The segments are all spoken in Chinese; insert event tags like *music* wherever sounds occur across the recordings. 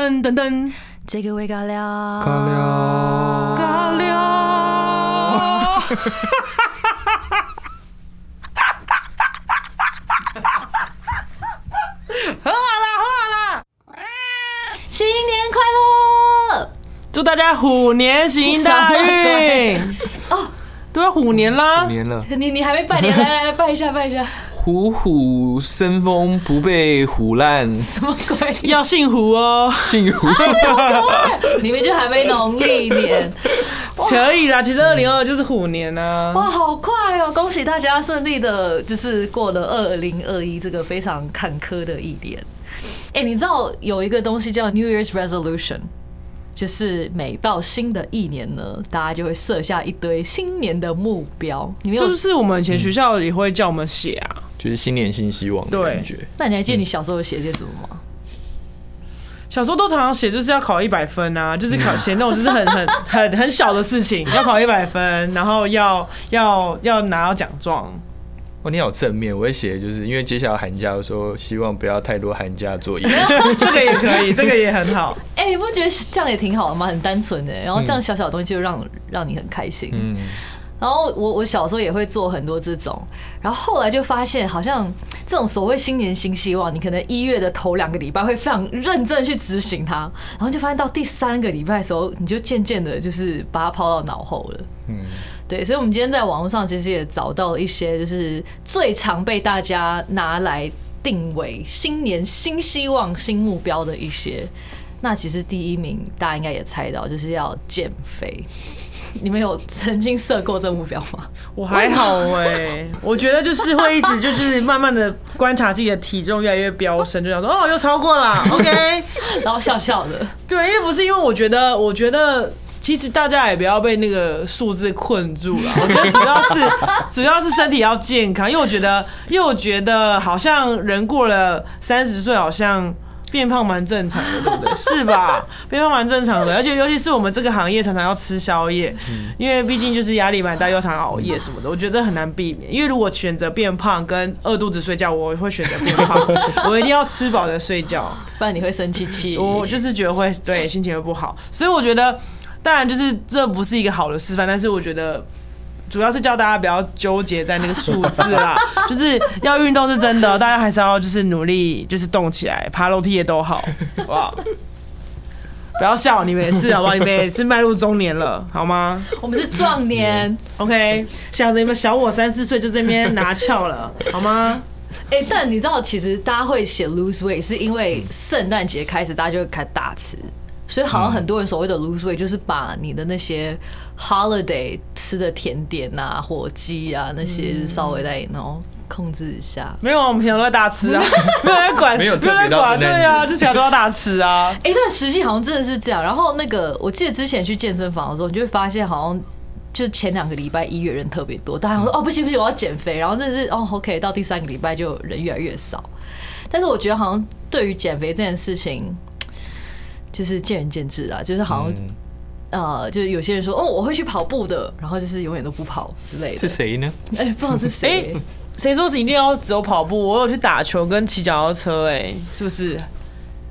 噔噔噔，这个味尬聊，尬聊，尬聊。喝好啦，喝好啦！新年快乐！祝大家虎年行大运！*laughs* 哦，都要虎年啦！年了，你你还没拜年，来来来拜一下拜一下，虎虎生风，不被虎烂，什么鬼？要姓胡哦，幸福。你们就还没农历年，可以啦。其实二零二就是虎年啊。哇，好快哦！恭喜大家顺利的，就是过了二零二一这个非常坎坷的一年。哎、你知道有一个东西叫 New Year's Resolution，就是每到新的一年呢，大家就会设下一堆新年的目标。你们是不？是我们以前学校也会叫我们写啊？就是新年新希望的对感觉。那你还记得你小时候有写些什么吗？小时候都常常写，就是要考一百分啊，就是考写那种就是很 *laughs* 很很很小的事情，要考一百分，然后要要要拿到奖状。哦，你好正面，我会写，就是因为接下来寒假的时候，希望不要太多寒假作业。*laughs* 这个也可以，这个也很好。哎、你不觉得这样也挺好的吗？很单纯的，然后这样小小的东西就让让你很开心。嗯，然后我我小时候也会做很多这种，然后后来就发现，好像这种所谓新年新希望，你可能一月的头两个礼拜会非常认真去执行它，然后就发现到第三个礼拜的时候，你就渐渐的就是把它抛到脑后了。嗯，对，所以我们今天在网络上其实也找到了一些，就是最常被大家拿来定为新年新希望、新目标的一些。那其实第一名大家应该也猜到，就是要减肥。*laughs* 你们有曾经设过这目标吗？我还好哎、我觉得就是会一直就是慢慢的观察自己的体重越来越飙升，就想说哦又超过了，OK。*laughs* 然后笑笑的，对，因为不是因为我觉得，我觉得其实大家也不要被那个数字困住了。我觉得主要是主要是身体要健康，因为我觉得，因为我觉得好像人过了三十岁，好像。变胖蛮正常的，对不对？*laughs* 是吧？变胖蛮正常的，而且尤其是我们这个行业常常要吃宵夜，因为毕竟就是压力蛮大，又常熬夜什么的，我觉得很难避免。因为如果选择变胖跟饿肚子睡觉，我会选择变胖，*laughs* 我一定要吃饱再睡觉。不然你会生气气。我就是觉得会对心情会不好，所以我觉得，当然就是这不是一个好的示范，但是我觉得主要是叫大家不要纠结在那个数字啦，*laughs* 就是要运动是真的，大家还是要就是努力，就是动起来，爬楼梯也都好，好不好？不要笑，你们也是好不好？你们也是迈入中年了，好吗我们是壮年，？OK，想着你们小我三四岁就这边拿翘了，好吗？哎、但你知道，其实大家会写 lose weight 是因为圣诞节开始，大家就会开始大吃，所以好像很多人所谓的 lose weight 就是把你的那些 holiday 吃的甜点啊、火鸡啊那些稍微再然后控制一下。没有啊，我们平常都在大吃啊，*laughs* 没有人管，没有特别人管，对啊，就平常都要大吃啊。*laughs* 哎、但实际好像真的是这样。然后那个，我记得之前去健身房的时候，你就会发现好像。就前两个礼拜一月人特别多，大家说哦不行不行我要减肥，然后真的是哦 OK 到第三个礼拜就人越来越少。但是我觉得好像对于减肥这件事情，就是见仁见智啊，就是好像、嗯呃，就是有些人说哦我会去跑步的，然后就是永远都不跑之类的。是谁呢？*laughs* 哎、不知道是谁、*laughs* 谁说是一定要只有跑步？我有去打球跟骑脚踏车，哎，是不是？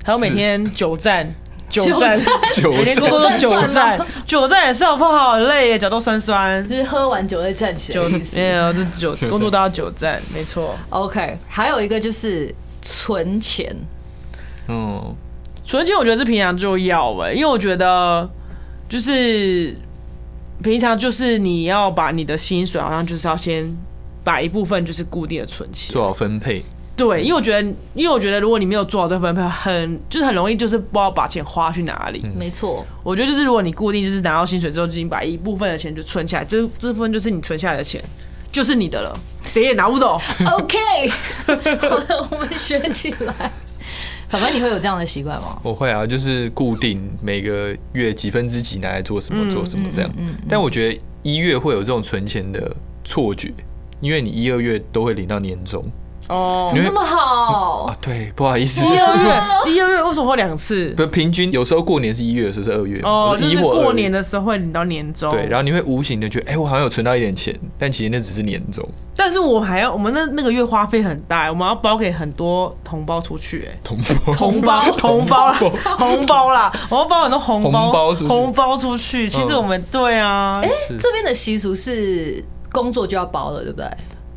还有每天久站，久站，*laughs* 久每天站工作都久久站站，久站也是好不好？很累耶，脚都酸酸。就是喝完酒再站起来。没有，这久工作都要久站，没错。OK，还有一个就是存钱。嗯，存钱我觉得是平常就要哎，因为我觉得就是平常就是你要把你的薪水好像就是要先把一部分就是固定的存起来。做好分配。对，因为我觉得，因为我觉得，如果你没有做好这分配，很就是很容易就是不知道把钱花去哪里。没错，我觉得就是如果你固定就是拿到薪水之后，就已经把一部分的钱就存起来，这这部分就是你存下来的钱，就是你的了，谁也拿不走。*laughs* OK，*laughs* 好的，我们学起来。凡凡，你会有这样的习惯吗？我会啊，就是固定每个月几分之几拿来做什么做什么这样。但我觉得一月会有这种存钱的错觉，因为你一二月都会领到年终，哦怎么这么好啊？？对，不好意思，一二月，*laughs* 一二月为什么会两次？不平均有时候过年是一月，有时候是二月。哦，就一月是过年的时候会领到年终。对，然后你会无形的觉得，哎、我好像有存到一点钱，但其实那只是年终。但是我还要，我们那那个月花费很大，我们要包给很多同胞出去，哎，同胞 *laughs* 同胞，同胞啦，红包啦，我要包很多红包，红包出去红包出去。其实我们对啊，哎，这边的习俗是工作就要包了，对不对？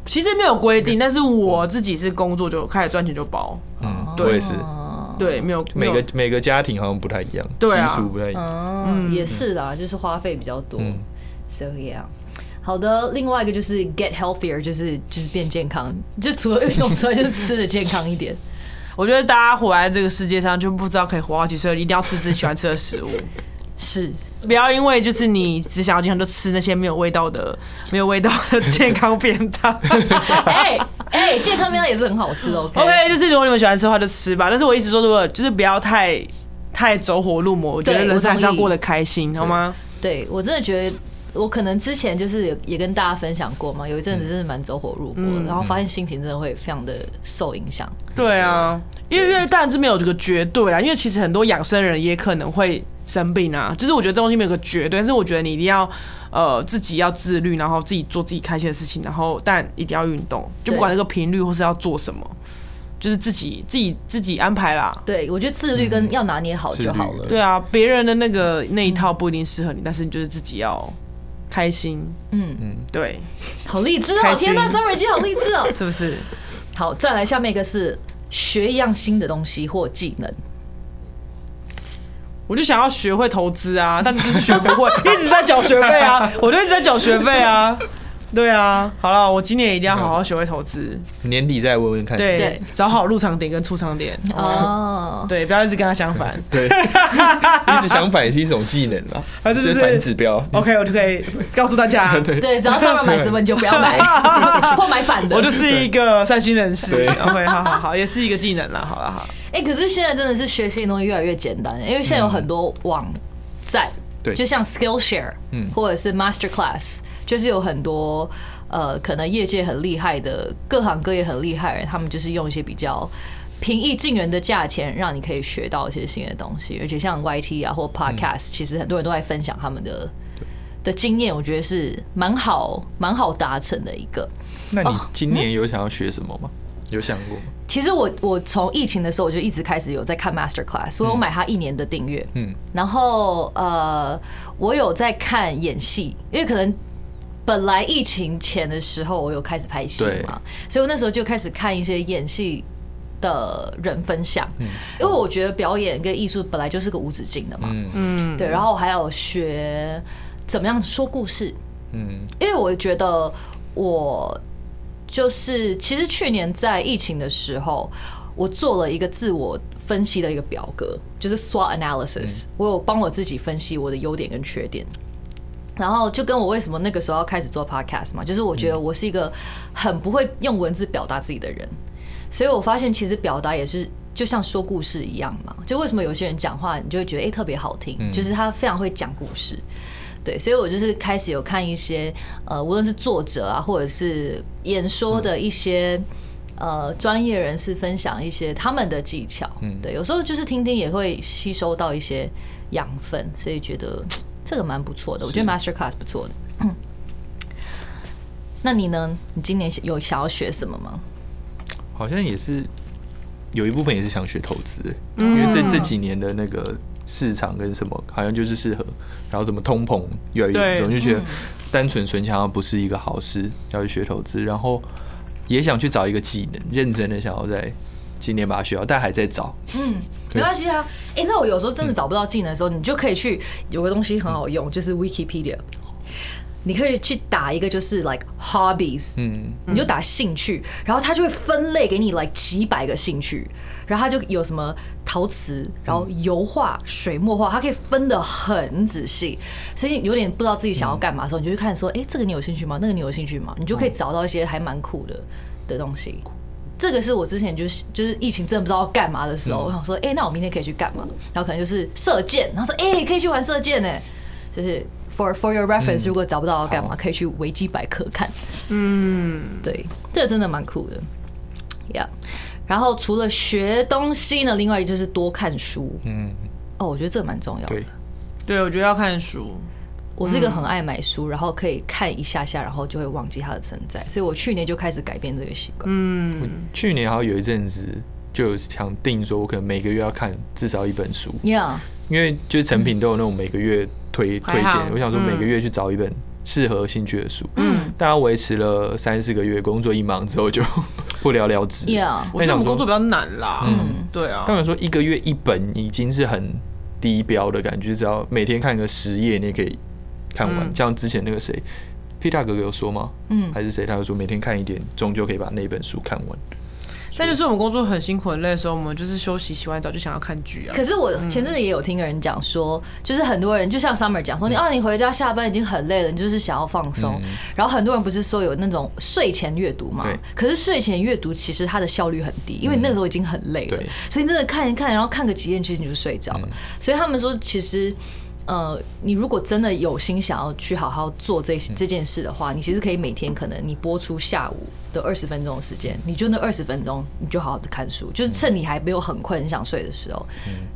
其实没有规定，*laughs* 但是我自己是工作就开始赚钱就包，嗯，对我也是，哦对，没有没有每个每个家庭好像不太一样，对啊习俗不太一样。嗯，也是啦，就是花费比较多。嗯 So yeah。好的，另外一个就是 get healthier，就是就是变健康，就除了运动之外，就是吃的健康一点。*laughs* 我觉得大家活在这个世界上，就不知道可以活到几岁，一定要吃自己喜欢吃的食物。*laughs* 是，不要因为就是你只想要健康，就吃那些没有味道的、没有味道的健康便当。*laughs* 哎哎，健康便当也是很好吃的。*laughs* OK，, 就是如果你们喜欢吃的话就吃吧。但是我一直说，如果就是不要太太走火入魔，我觉得人生还是要过得开心，好吗？对我真的觉得。我可能之前就是也也跟大家分享过嘛，有一阵子真的蛮走火入魔的，然后发现心情真的会非常的受影响。对啊，因为因为当然是没有这个绝对啊，因为其实很多养生人也可能会生病啊。就是我觉得这东西没有个绝对，但是我觉得你一定要呃自己要自律，然后自己做自己开心的事情，然后但一定要运动，就不管那个频率或是要做什么，就是自己自己自己安排啦。对我觉得自律跟要拿捏好就好了。对啊，别人的那个那一套不一定适合你，但是你就是自己要开心，嗯嗯，对，好励志哦！天呐，Summer 已经好励志哦。*laughs* 是不是？好，再来下面一个是学一样新的东西或技能。我就想要学会投资啊，*laughs* 但就是学不会，一直在缴学费啊，*laughs* 我就一直在缴学费啊。对啊，好了，我今年一定要好好学会投资，年底再问问看。对对，找好入场点跟出场点，哦，对，不要一直跟他相反。*laughs* 对，一直相反也是一种技能吧，啊这就是指标。OK，我就可以告诉大家，对，只要 Summer 买什么你就不要买，或买反的。我就是一个善心人士。对 OK，好好好，也是一个技能了。好了好，哎、可是现在真的是学新的东西越来越简单，因为现在有很多网站，对就像 Skillshare，嗯或者是 Master Class，就是有很多呃，可能业界很厉害的，各行各业很厉害的人，他们就是用一些比较平易近人的价钱，让你可以学到一些新的东西。而且像 YT 啊或 Podcast，、其实很多人都在分享他们的的经验，我觉得是蛮好蛮好达成的一个。那你哦今年有想要学什么吗？有想过吗？其实我我从疫情的时候我就一直开始有在看 Master Class，所以我买他一年的订阅，嗯，然后呃，我有在看演戏，因为可能本来疫情前的时候我有开始拍戏嘛，所以我那时候就开始看一些演戏的人分享，因为我觉得表演跟艺术本来就是个无止境的嘛，嗯。嗯，对，然后我还有学怎么样说故事，嗯。因为我觉得我就是其实去年在疫情的时候，我做了一个自我分析的一个表格，就是 SWOT analysis，、我有帮我自己分析我的优点跟缺点。然后就跟我为什么那个时候要开始做 podcast 嘛，就是我觉得我是一个很不会用文字表达自己的人，所以我发现其实表达也是就像说故事一样嘛。就为什么有些人讲话，你就会觉得哎、诶特别好听，就是他非常会讲故事。对，所以我就是开始有看一些呃，无论是作者啊，或者是演说的一些、呃专业人士分享一些他们的技巧。嗯对，有时候就是听听也会吸收到一些养分，所以觉得这个蛮不错的。我觉得 Master Class 不错的。嗯那你呢？你今年有想要学什么吗？好像也是有一部分也是想学投资，因为这这几年的那个市场跟什么，好像就是适合，然后怎么通膨越来越严重，就觉得单纯存钱好像不是一个好事，要去学投资，然后也想去找一个技能，认真的想要在今年把它学好，但还在找。嗯没关系啊。哎、那我有时候真的找不到技能的时候，你就可以去有个东西很好用，就是 Wikipedia。你可以去打一个就是 like hobbies，嗯，你就打兴趣，然后它就会分类给你 like 几百个兴趣，然后它就有什么陶瓷，然后油画、水墨画，它可以分的很仔细，所以你有点不知道自己想要干嘛的时候，你就去看说，哎、这个你有兴趣吗？那个你有兴趣吗？你就可以找到一些还蛮酷的的东西。这个是我之前就是就是疫情真的不知道要干嘛的时候，我想说，哎、那我明天可以去干嘛？然后可能就是射箭，然后说，哎、可以去玩射箭呢，就是 for for your reference，、如果找不到要干嘛，可以去维基百科看。嗯，对，这个真的蛮酷的。呀。然后除了学东西呢，另外就是多看书。嗯，哦，我觉得这蛮重要的对。，对，我觉得要看书。我是一个很爱买书，然后可以看一下下，然后就会忘记它的存在，所以我去年就开始改变这个习惯。嗯，去年好像有一阵子就有想定说，我可能每个月要看至少一本书，Yeah，因为就是成品都有那种每个月推推荐，我想说嗯每个月去找一本适合兴趣的书。嗯大家维持了三四个月，工作一忙之后就 *laughs* 不了了之。，Yeah，我觉得我们工作比较难啦。嗯对啊当。然说一个月一本已经是很低标的感觉，只要每天看个十页，你也可以看完。嗯像之前那个谁，P 大哥哥有说吗？嗯，还是谁？他就说每天看一点，终究可以把那本书看完。但就是我们工作很辛苦很累的时候，我们就是休息洗完澡就想要看剧啊。可是我前阵子也有听人讲说，就是很多人就像 Summer 讲说，你啊你回家下班已经很累了，你就是想要放松。嗯然后很多人不是说有那种睡前阅读嘛对？可是睡前阅读其实它的效率很低，因为你那个时候已经很累了，所以你真的看一看，然后看个几页，其实你就睡着了。所以他们说，其实。呃，你如果真的有心想要去好好做这这件事的话，你其实可以每天可能你播出下午的二十分钟的时间，你就那二十分钟，你就好好的看书，就是趁你还没有很困、很想睡的时候。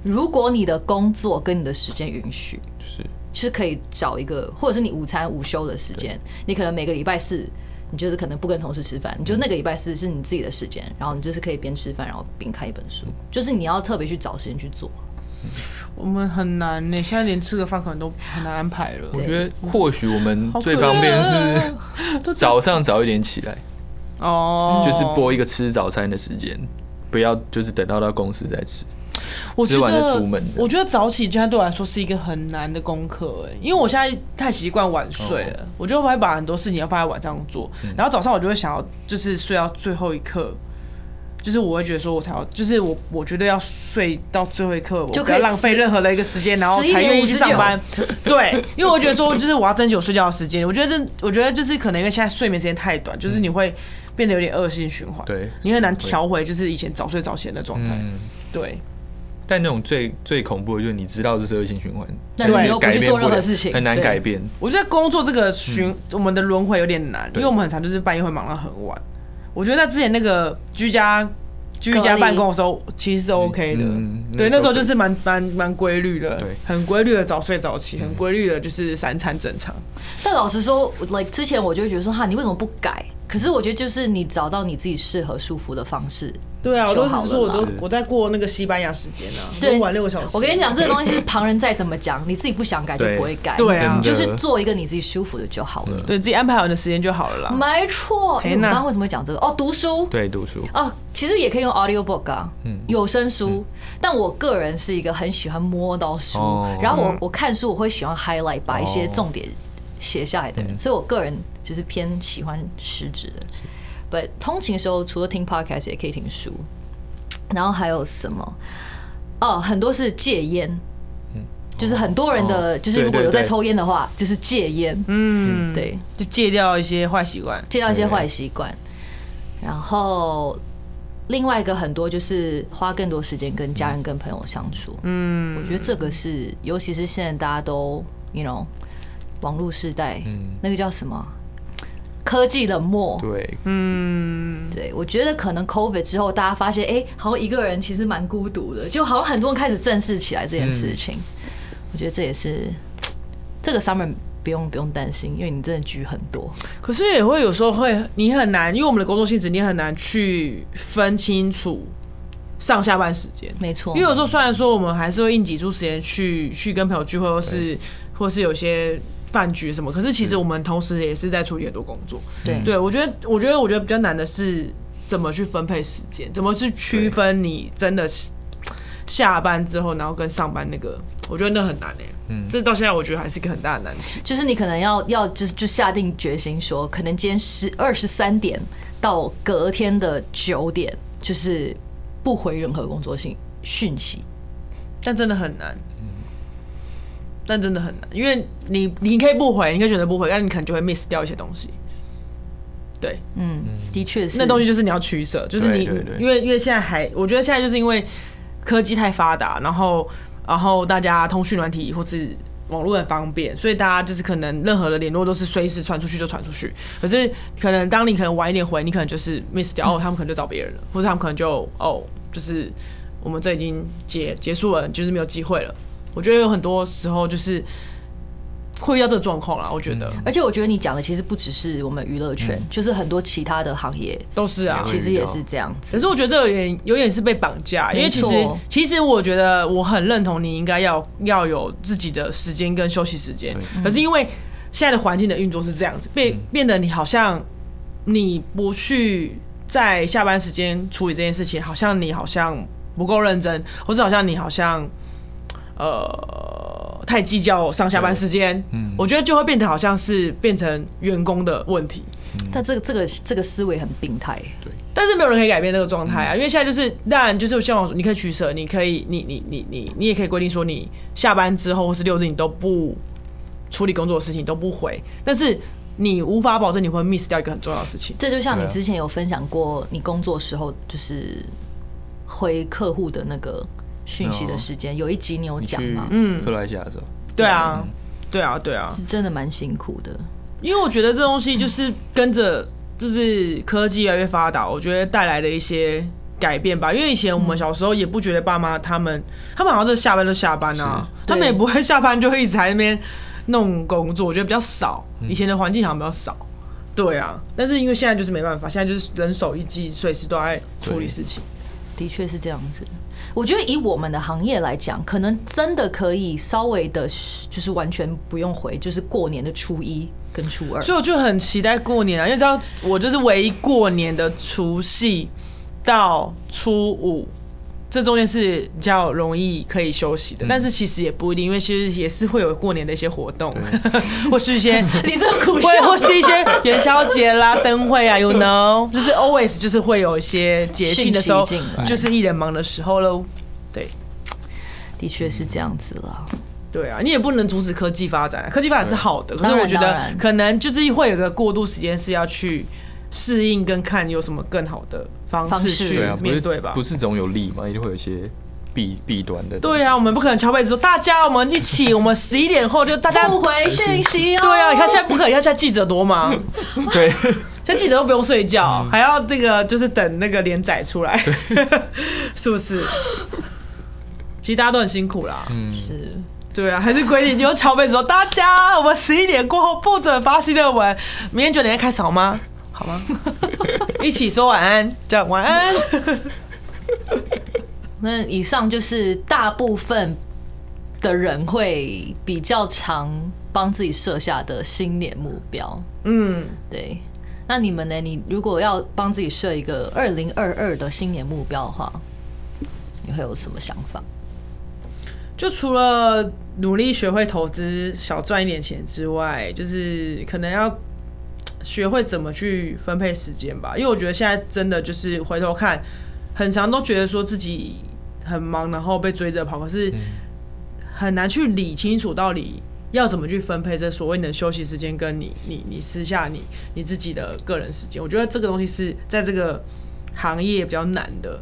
如果你的工作跟你的时间允许，就是。是可以找一个，或者是你午餐午休的时间，你可能每个礼拜四，你就是可能不跟同事吃饭，你就那个礼拜四是你自己的时间，然后你就是可以边吃饭，然后边看一本书，就是你要特别去找时间去做。我们很难呢，现在连吃个饭可能都很难安排了。我觉得或许我们最方便是 *laughs* 早上早一点起来，哦，就是播一个吃早餐的时间，不要就是等到到公司再吃。我觉吃完再得出门我觉得早起现在对我来说是一个很难的功课哎，因为我现在太习惯晚睡了，哦我就会把很多事情要放在晚上做，嗯然后早上我就会想要就是睡到最后一刻。就是我会觉得说，我才要，就是我我觉得要睡到最后一刻，我就可以不要浪费任何的一个时间，然后才愿意去上班。对，因为我觉得说，就是我要争取我睡觉的时间。我觉得这，我觉得就是可能因为现在睡眠时间太短，就是你会变得有点恶性循环，对你很难调回就是以前早睡早起的状态。嗯，对，但那种最最恐怖的就是你知道这是恶性循环，但你又不去做改变任何事情，很难改变。我觉得工作这个循、我们的轮回有点难，因为我们很常就是半夜会忙到很晚。我觉得在之前那个居家居家办公的时候，其实是 OK 的。嗯对，那时候就是蛮蛮蛮规律的，对很规律的早睡早起，很规律的就是三餐正常。但老实说，like 之前我就会觉得说，哈，你为什么不改？可是我觉得就是你找到你自己适合舒服的方式。对啊，我都是说我都我在过那个西班牙时间啊，对都晚六个小时。我跟你讲，这个东西是旁人再怎么讲，你自己不想改就不会改。对啊你就是做一个你自己舒服的就好了。对自己安排好你的时间就好了啦。没错。哎嘿那我刚刚为什么会讲这个？哦，读书。对读书，哦，其实也可以用 audiobook 啊，嗯有声书。但我个人是一个很喜欢摸到书，哦然后我嗯我看书我会喜欢 highlight 把一些哦重点写下来的人，所以我个人就是偏喜欢实质的。But 通勤时候，除了听 podcast 也可以听书，然后还有什么？哦，很多是戒烟。就是很多人的，哦就是如果有在抽烟的话，就是戒烟，嗯，，对，就戒掉一些坏习惯。戒掉一些坏习惯，然后另外一个很多就是花更多时间跟家人、跟朋友相处。嗯我觉得这个是，尤其是现在大家都，you know，网络时代，嗯那个叫什么？科技冷漠。对，嗯，对，我觉得可能 COVID 之后，大家发现，哎、好像一个人其实蛮孤独的，就好像很多人开始正视起来这件事情。我觉得这也是 *tsk* 这个 summer 不用不用担心，因为你真的局很多。可是也会有时候会，你很难，因为我们的工作性质，你很难去分清楚上下班时间。没错，因为有时候虽然说我们还是会硬挤出时间去去跟朋友聚会，或是或是有些饭局什么，可是其实我们同时也是在处理很多工作。对对我觉得，我觉得，我觉得比较难的是怎么去分配时间，怎么去区分你真的是下班之后，然后跟上班那个，我觉得那很难诶、嗯这到现在我觉得还是一个很大的难题。就是你可能要要就是就下定决心说，可能今天十二十三点到隔天的九点，就是不回任何工作信讯息。但真的很难。但真的很难，因为你你可以不回，你可以选择不回，但你可能就会 miss 掉一些东西。对，嗯，的确是。那东西就是你要取舍，就是你因为因为现在还，我觉得现在就是因为科技太发达，然后然后大家通讯软体或是网络很方便，所以大家就是可能任何的联络都是随时传出去就传出去。可是可能当你可能晚一点回，你可能就是 miss 掉，哦，他们可能就找别人了，或者他们可能就哦，就是我们这已经结结束了，就是没有机会了。我觉得有很多时候就是会遇到这个状况啦，我觉得。而且我觉得你讲的其实不只是我们娱乐圈，就是很多其他的行业都是啊。其实也是这样子。可。是我觉得这有点有点是被绑架，因为其实其实我觉得我很认同你应该要要有自己的时间跟休息时间，可是因为现在的环境的运作是这样子，变变得你好像你不去在下班时间处理这件事情，好像你好像不够认真，或是好像你好像呃太计较上下班时间，嗯。我觉得就会变得好像是变成员工的问题。但这个这个这个思维很病态，对。但是没有人可以改变这个状态啊，因为现在就是，当然就是像我说，你可以取舍，你可以，你你你你你也可以规定说，你下班之后或是六日你都不处理工作的事情，都不回，但是你无法保证你会 miss 掉一个很重要的事情。这就像你之前有分享过，你工作时候就是回客户的那个讯息的时间，有一集你有讲吗？嗯克罗埃西亚的时候，对啊，对啊，对啊，是真的蛮辛苦的。因为我觉得这东西就是跟着就是科技越来越发达，我觉得带来的一些改变吧。因为以前我们小时候也不觉得爸妈他们他们好像是下班就下班啊，他们也不会下班就会一直在那边弄工作，我觉得比较少。嗯以前的环境好像比较少。对啊，但是因为现在就是没办法，现在就是人手一机，随时都在处理事情。的确是这样子。我觉得以我们的行业来讲，可能真的可以稍微的，就是完全不用回，就是过年的初一跟初二。所以我就很期待过年啊，因为知道我就是唯一过年的除夕到初五，这中间是比较容易可以休息的。但是其实也不一定，因为其实也是会有过年的一些活动，*laughs* 或是一些 *laughs* 你这个苦笑会或是一些元宵节啦、灯会啊，you know，*laughs* 就是 always 就是会有一些节庆的时候就是艺人忙的时候喽。对的确是这样子了。对啊，你也不能阻止科技发展啊，科技发展是好的，可是我觉得可能就是会有个过渡时间是要去适应跟看有什么更好的方方式式去面对吧不。是总有利嘛，一定会有一些弊弊端的。对啊，我们不可能敲杯子说大家我们一起，*laughs* 我们十一点后就大家不回讯息哦。对啊，你看现在不可能，现在记者多忙，*laughs* 对，现在记者都不用睡觉，还要这个就是等那个连载出来，*laughs* 是不是？其实大家都很辛苦啦，嗯是对啊，还是规定，你用敲杯子说大家，我们十一点过后不准发新热文，明天九点开始好吗？好吗？一起说晚安，这样晚安。那以上就是大部分的人会比较常帮自己设下的新年目标。嗯，对，那你们呢？你如果要帮自己设一个二零二二的新年目标的话，你会有什么想法？就除了努力学会投资，少赚一点钱之外，就是可能要学会怎么去分配时间吧。因为我觉得现在真的就是回头看，很长都觉得说自己很忙，然后被追着跑，可是很难去理清楚到底要怎么去分配这所谓的休息时间，跟你你你私下你你自己的个人时间。我觉得这个东西是在这个行业比较难的，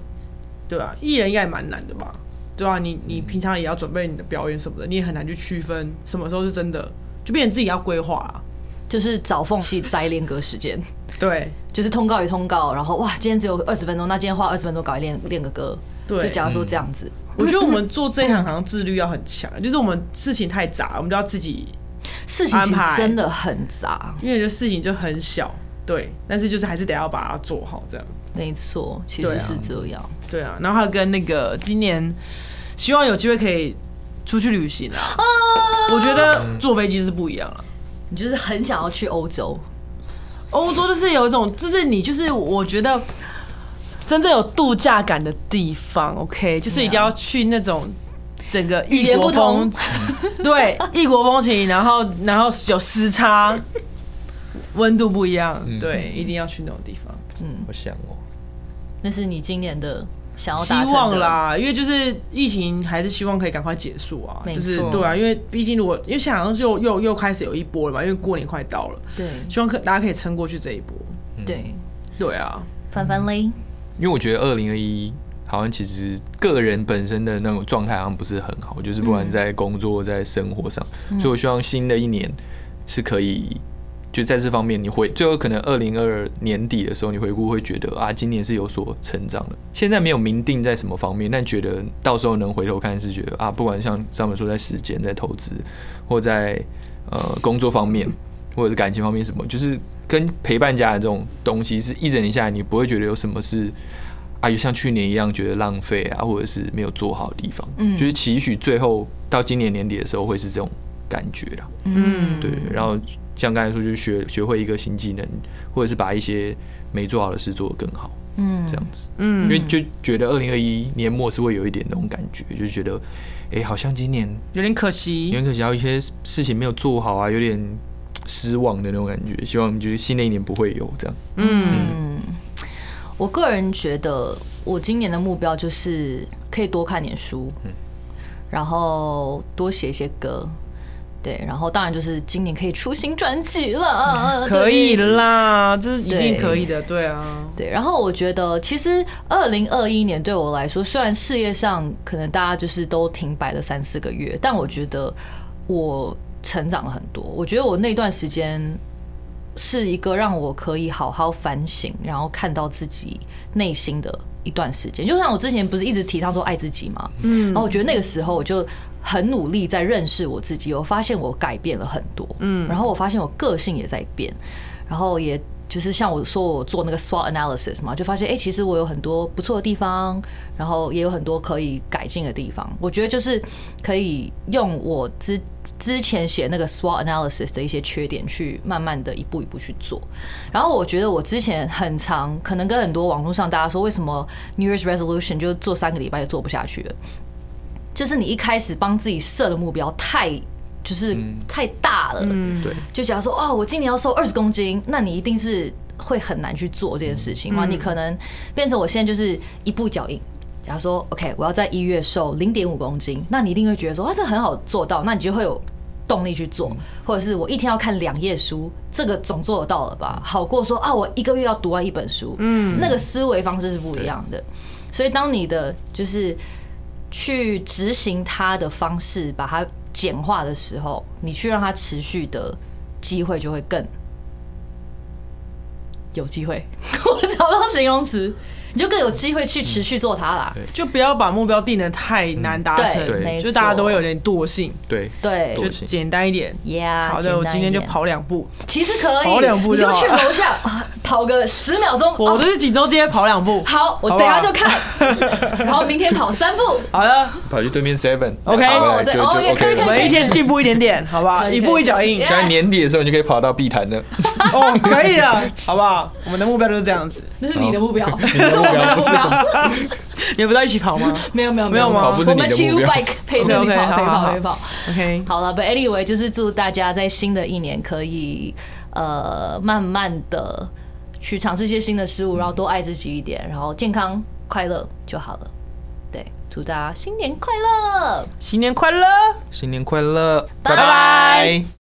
对吧、艺人应该也蛮难的吧？对啊，你你平常也要准备你的表演什么的，你也很难去区分什么时候是真的，就变成自己要规划啊。就是找缝隙塞练歌时间，对就是通告与通告，然后哇，今天只有二十分钟，那今天花二十分钟搞一练练个歌，就，假如说这样子，我觉得我们做这一行好像自律要很强，就是我们事情太杂，我们就要自己，事情真的很杂，因为这事情就很小，对，但是就是还是得要把它做好这样。没错，其对啊实是这样。对啊，然后还有跟那个今年希望有机会可以出去旅行啊，我觉得坐飞机是不一样了。你就是很想要去欧洲，欧洲就是有一种，就是你就是我觉得真正有度假感的地方，OK，就是一定要去那种整个异国风，*laughs* 对，异国风情，然后然后有时差，温度不一样，嗯。对，一定要去那种地方。嗯。我想哦，那是你今年的想要希望。啦，因为就是疫情还是希望可以赶快结束啊，就是对啊，因为毕竟如果因为现在好像又又又开始有一波了嘛，因为过年快到了，对。希望可大家可以撑过去这一波。对，对啊，翻翻嘞，因为我觉得二零二一好好像其实个人本身的那种状态好像不是很好，就是不管在工作在生活上，所以我希望新的一年是可以。就在这方面，你会最后可能二零二年底的时候，你回顾会觉得啊，今年是有所成长的。现在没有明定在什么方面，但觉得到时候能回头看，是觉得啊，不管像上面说在时间、在投资，或在呃工作方面，或者是感情方面什么，就是跟陪伴家人这种东西，是一整年下来，你不会觉得有什么是啊，就像去年一样觉得浪费啊，或者是没有做好的地方。嗯，就是期许最后到今年年底的时候会是这种感觉啦。嗯，对，然后。像刚才说，就学学会一个新技能，或者是把一些没做好的事做得更好，嗯，这样子，嗯，因为就觉得二零二一年末是会有一点那种感觉，就觉得，哎，好像今年有点可惜，有点可惜，有一些事情没有做好啊，有点失望的那种感觉。希望就是新的一年不会有这样。嗯，我个人觉得，我今年的目标就是可以多看点书，嗯，然后多写一些歌。对，然后当然就是今年可以出新专辑了，可以啦，这是一定可以的，对啊。对，然后我觉得其实二零二一年对我来说，虽然事业上可能大家就是都停摆了三四个月，但我觉得我成长了很多。我觉得我那段时间是一个让我可以好好反省，然后看到自己内心的一段时间。就像我之前不是一直提倡说爱自己嘛，嗯，然后我觉得那个时候我就。很努力在认识我自己，我发现我改变了很多，嗯，然后我发现我个性也在变，然后也就是像我说我做那个 SWOT analysis 嘛，就发现哎，其实我有很多不错的地方，然后也有很多可以改进的地方。我觉得就是可以用我之之前写那个 SWOT analysis 的一些缺点，去慢慢的一步一步去做。然后我觉得我之前很长，可能跟很多网络上大家说，为什么 New Year's resolution 就做三个礼拜就做不下去了。就是你一开始帮自己设的目标太就是太大了，对，就假如说哦，我今年要瘦二十公斤，那你一定是会很难去做这件事情嘛。你可能变成我现在就是一步脚印。假如说 OK，我要在一月瘦零点五公斤，那你一定会觉得说啊，这很好做到，那你就会有动力去做。或者是我一天要看两页书，这个总做得到了吧？好过说啊，我一个月要读完一本书，嗯，那个思维方式是不一样的。所以当你的就是。去执行它的方式，把它简化的时候，你去让它持续的机会就会更有机会。*laughs* 我找到形容词。你就更有机会去持续做它啦，就不要把目标定的太难达成，就大家都会有点惰性。对对，就简单一点。Yeah，好的，我今天就跑两步。其实可以跑两步，你就去楼下跑个十秒钟。我都是锦州街跑两步。好，我等下就看。*laughs* 然后明天跑三步。好的，跑去对面 Seven。OK，就就 OK，每一天进步一点点，好不好？一步一脚印。在年底的时候，你就可以跑到碧潭了。哦，可以的，好不好？我们的目标就是这样子。*laughs* 那是你的目标。不是，你们不在一起跑吗？没有没有没有吗？我们骑 U bike 陪着你跑，陪跑陪跑。OK，好了，But anyway，就是祝大家在新的一年可以呃慢慢的去尝试一些新的事物，然后多爱自己一点，然后健康快乐就好了。对，祝大家新年快乐，新年快乐，新年快乐，拜拜。